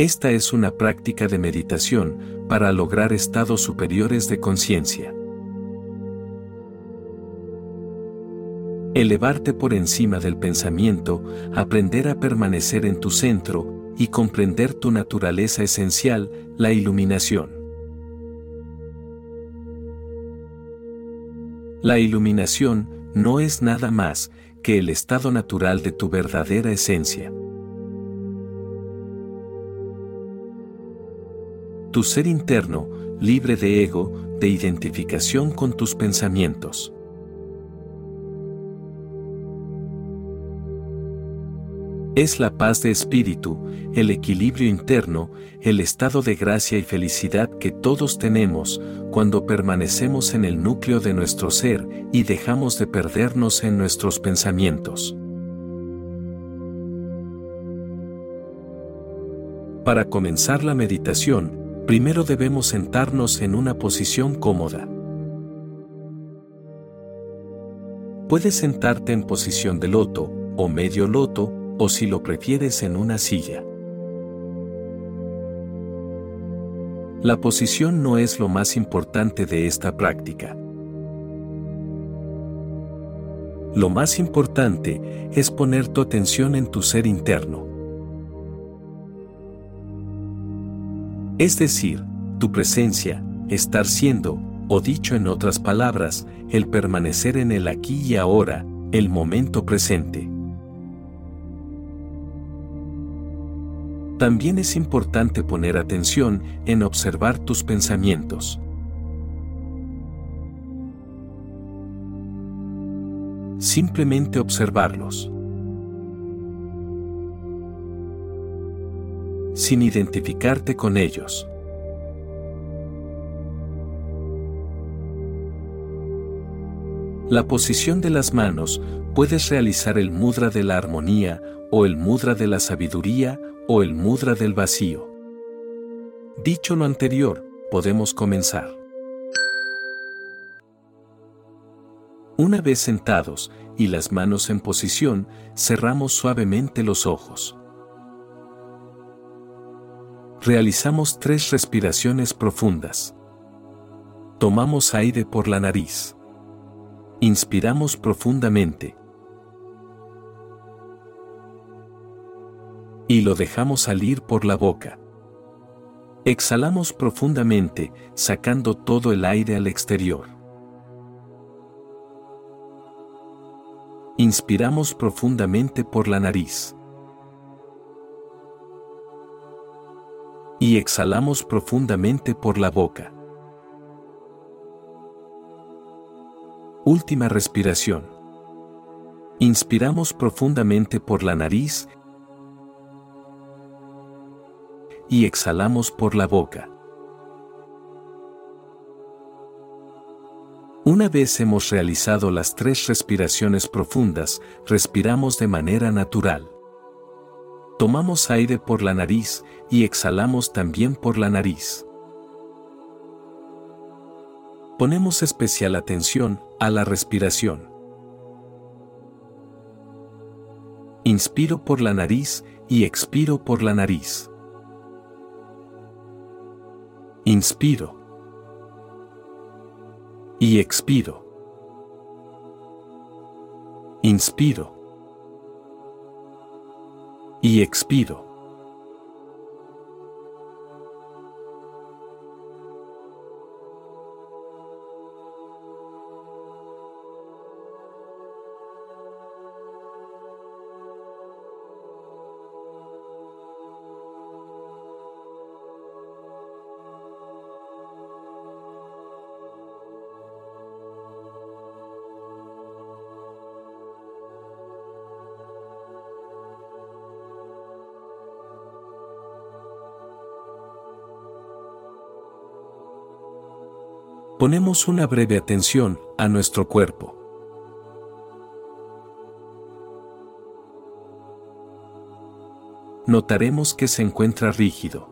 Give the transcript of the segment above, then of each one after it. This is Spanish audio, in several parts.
Esta es una práctica de meditación para lograr estados superiores de conciencia. Elevarte por encima del pensamiento, aprender a permanecer en tu centro y comprender tu naturaleza esencial, la iluminación. La iluminación no es nada más que el estado natural de tu verdadera esencia. Tu ser interno, libre de ego, de identificación con tus pensamientos. Es la paz de espíritu, el equilibrio interno, el estado de gracia y felicidad que todos tenemos cuando permanecemos en el núcleo de nuestro ser y dejamos de perdernos en nuestros pensamientos. Para comenzar la meditación, primero debemos sentarnos en una posición cómoda. Puedes sentarte en posición de loto o medio loto o si lo prefieres en una silla. La posición no es lo más importante de esta práctica. Lo más importante es poner tu atención en tu ser interno. Es decir, tu presencia, estar siendo, o dicho en otras palabras, el permanecer en el aquí y ahora, el momento presente. También es importante poner atención en observar tus pensamientos. Simplemente observarlos. Sin identificarte con ellos. La posición de las manos puedes realizar el mudra de la armonía o el mudra de la sabiduría o el mudra del vacío. Dicho lo anterior, podemos comenzar. Una vez sentados y las manos en posición, cerramos suavemente los ojos realizamos tres respiraciones profundas. Tomamos aire por la nariz. Inspiramos profundamente. Y lo dejamos salir por la boca. Exhalamos profundamente, sacando todo el aire al exterior. Inspiramos profundamente por la nariz. Y exhalamos profundamente por la boca. Última respiración. Inspiramos profundamente por la nariz y exhalamos por la boca. Una vez hemos realizado las tres respiraciones profundas, respiramos de manera natural. Tomamos aire por la nariz y exhalamos también por la nariz. Ponemos especial atención a la respiración. Inspiro por la nariz y expiro por la nariz. Inspiro. Y expiro. Inspiro y expiro. Ponemos una breve atención a nuestro cuerpo. Notaremos que se encuentra rígido.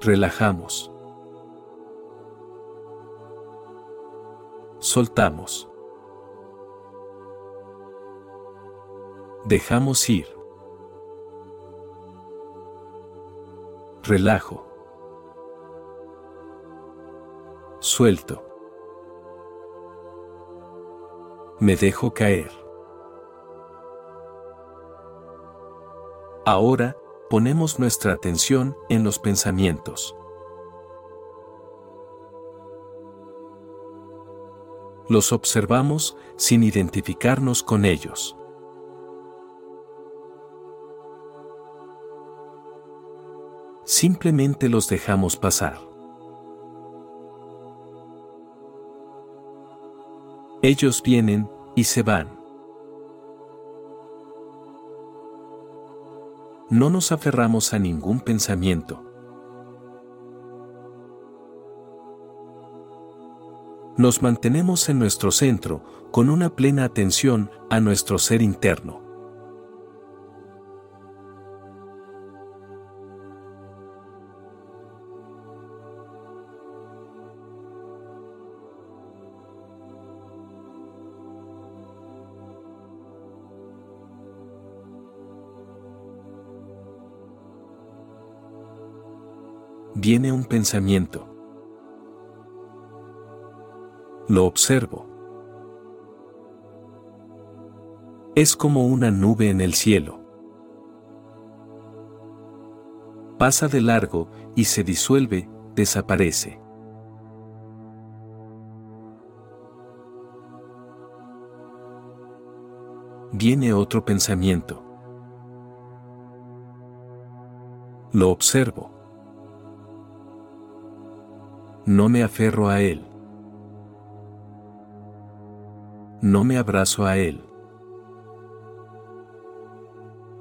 Relajamos. Soltamos. Dejamos ir. Relajo. Suelto. Me dejo caer. Ahora, ponemos nuestra atención en los pensamientos. Los observamos sin identificarnos con ellos. Simplemente los dejamos pasar. Ellos vienen y se van. No nos aferramos a ningún pensamiento. Nos mantenemos en nuestro centro, con una plena atención a nuestro ser interno. Viene un pensamiento. Lo observo. Es como una nube en el cielo. Pasa de largo y se disuelve, desaparece. Viene otro pensamiento. Lo observo. No me aferro a Él. No me abrazo a Él.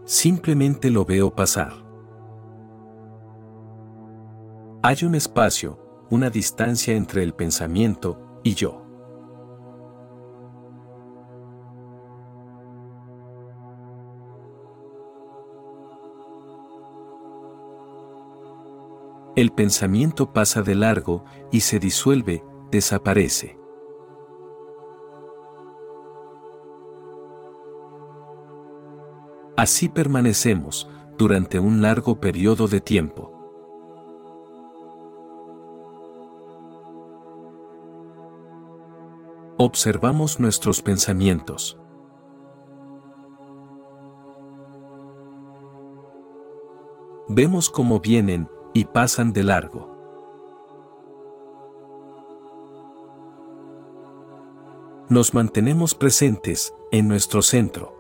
Simplemente lo veo pasar. Hay un espacio, una distancia entre el pensamiento y yo. El pensamiento pasa de largo y se disuelve, desaparece. Así permanecemos durante un largo periodo de tiempo. Observamos nuestros pensamientos. Vemos cómo vienen y pasan de largo. Nos mantenemos presentes en nuestro centro.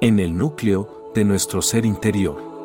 En el núcleo de nuestro ser interior.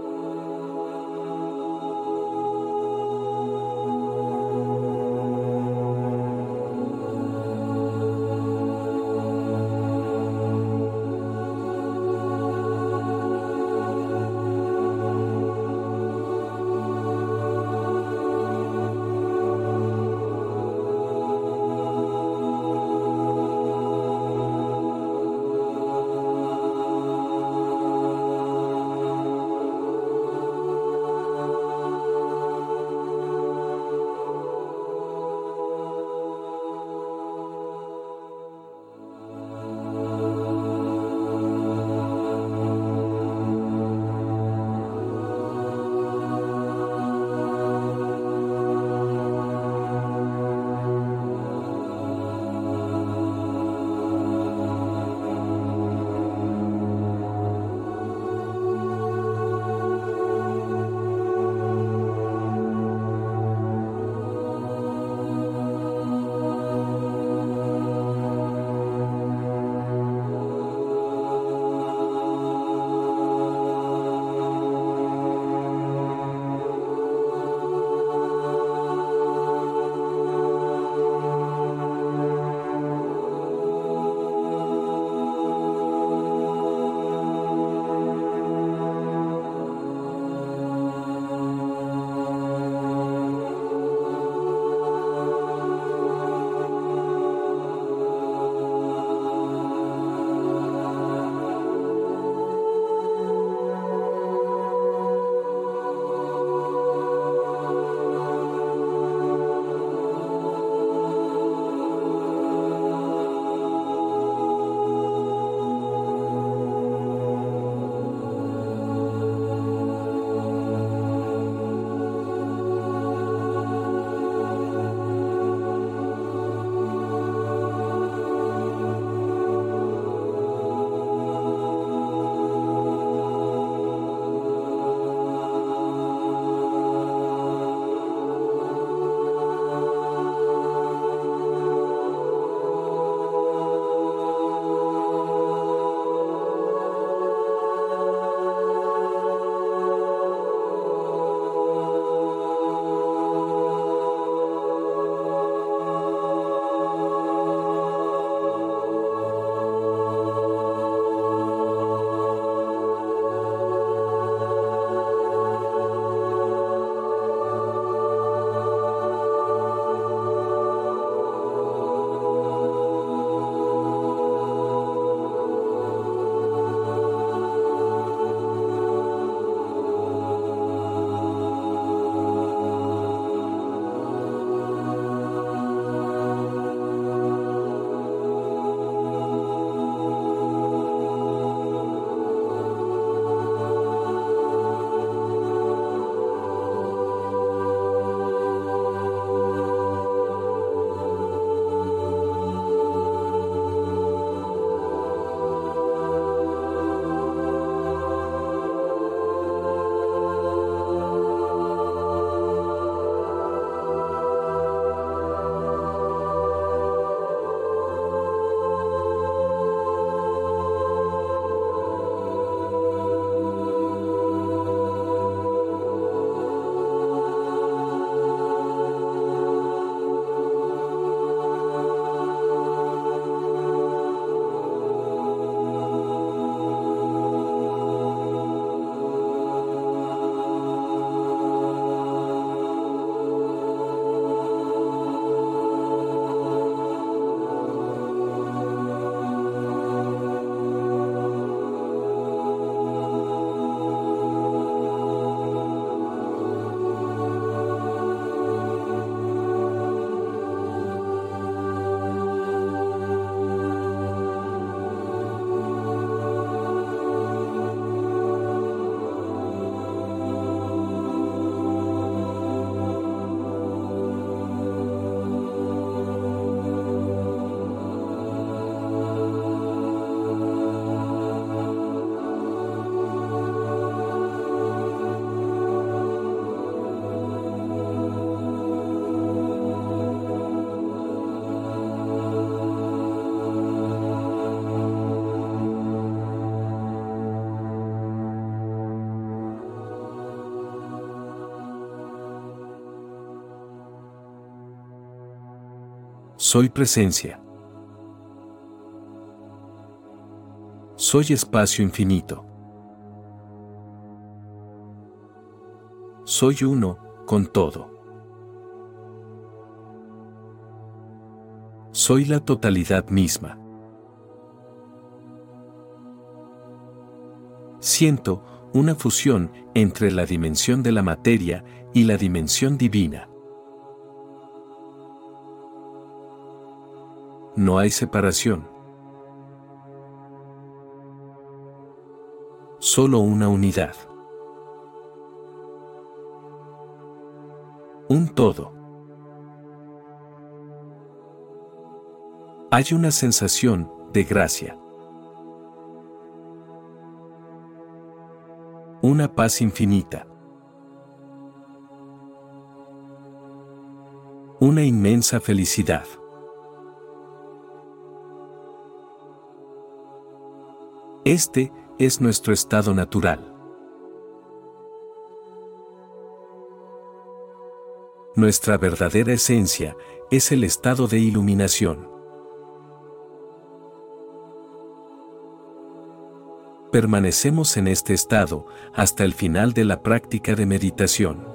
Soy presencia. Soy espacio infinito. Soy uno con todo. Soy la totalidad misma. Siento una fusión entre la dimensión de la materia y la dimensión divina. No hay separación. Solo una unidad. Un todo. Hay una sensación de gracia. Una paz infinita. Una inmensa felicidad. Este es nuestro estado natural. Nuestra verdadera esencia es el estado de iluminación. Permanecemos en este estado hasta el final de la práctica de meditación.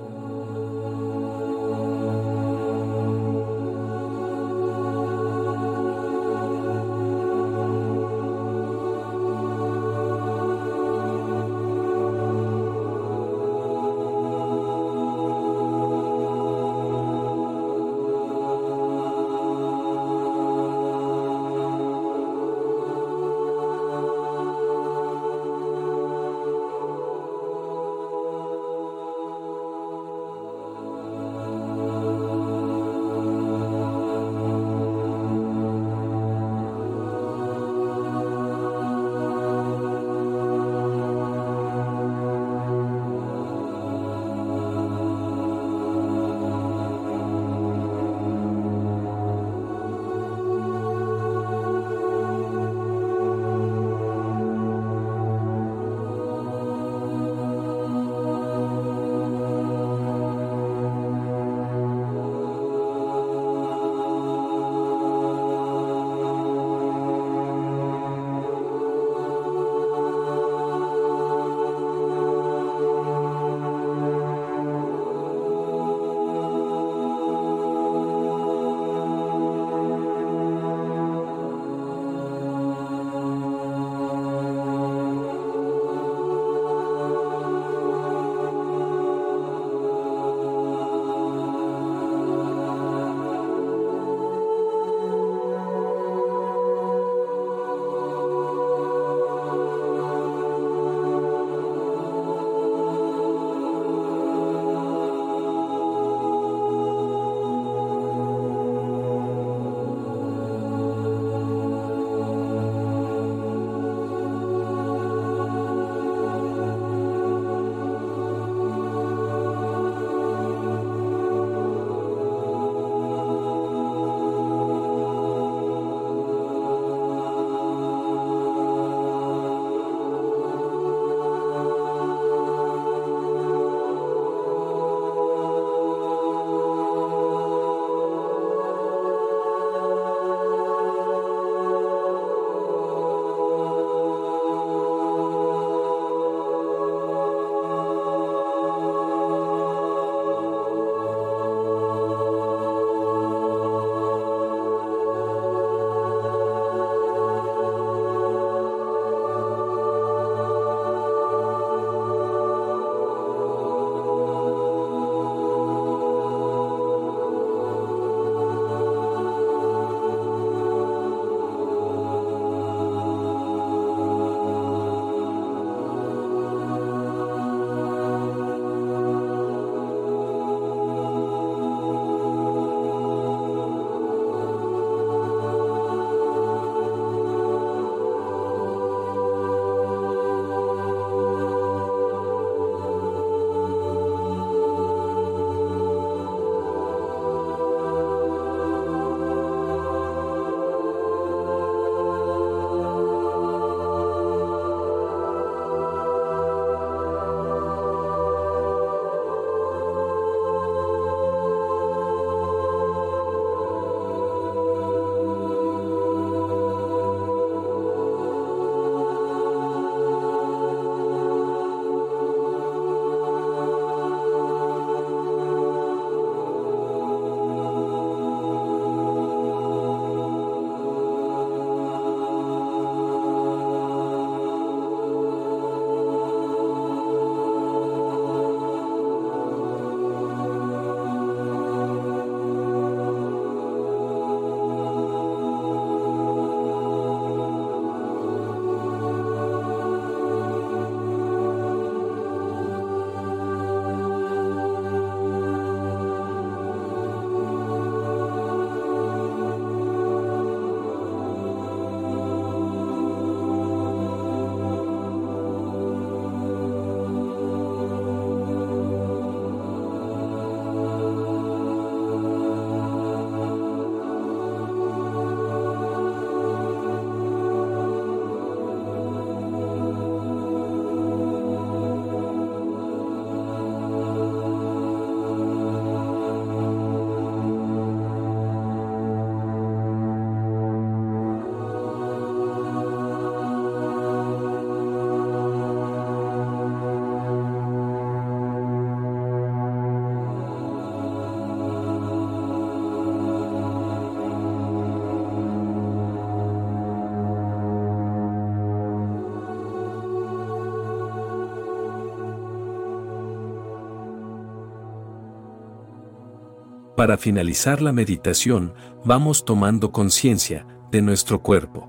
Para finalizar la meditación, vamos tomando conciencia de nuestro cuerpo.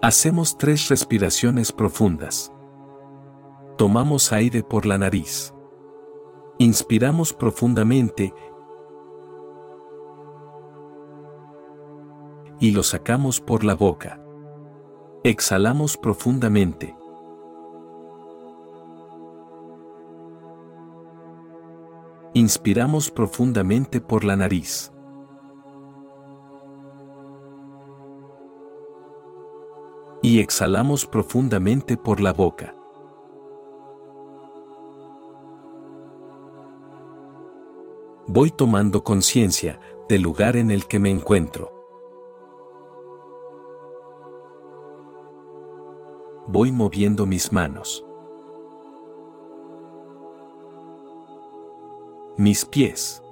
Hacemos tres respiraciones profundas. Tomamos aire por la nariz. Inspiramos profundamente y lo sacamos por la boca. Exhalamos profundamente. Inspiramos profundamente por la nariz. Y exhalamos profundamente por la boca. Voy tomando conciencia del lugar en el que me encuentro. Voy moviendo mis manos. Mis pies.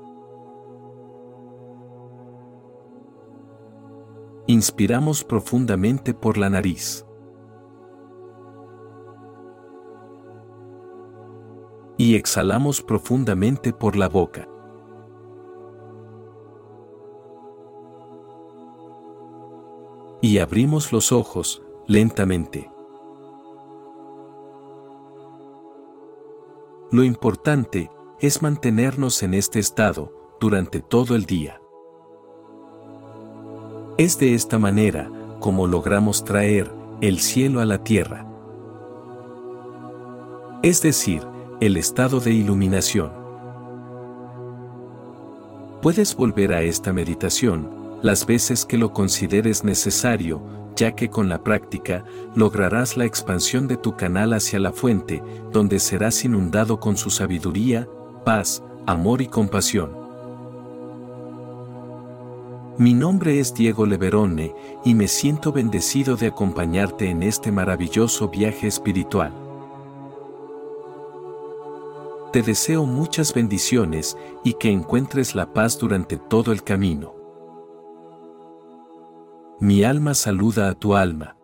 Inspiramos profundamente por la nariz. Y exhalamos profundamente por la boca. Y abrimos los ojos, lentamente. Lo importante es mantenernos en este estado durante todo el día. Es de esta manera como logramos traer el cielo a la tierra. Es decir, el estado de iluminación. Puedes volver a esta meditación las veces que lo consideres necesario ya que con la práctica lograrás la expansión de tu canal hacia la fuente, donde serás inundado con su sabiduría, paz, amor y compasión. Mi nombre es Diego Leverone y me siento bendecido de acompañarte en este maravilloso viaje espiritual. Te deseo muchas bendiciones y que encuentres la paz durante todo el camino. Mi alma saluda a tu alma.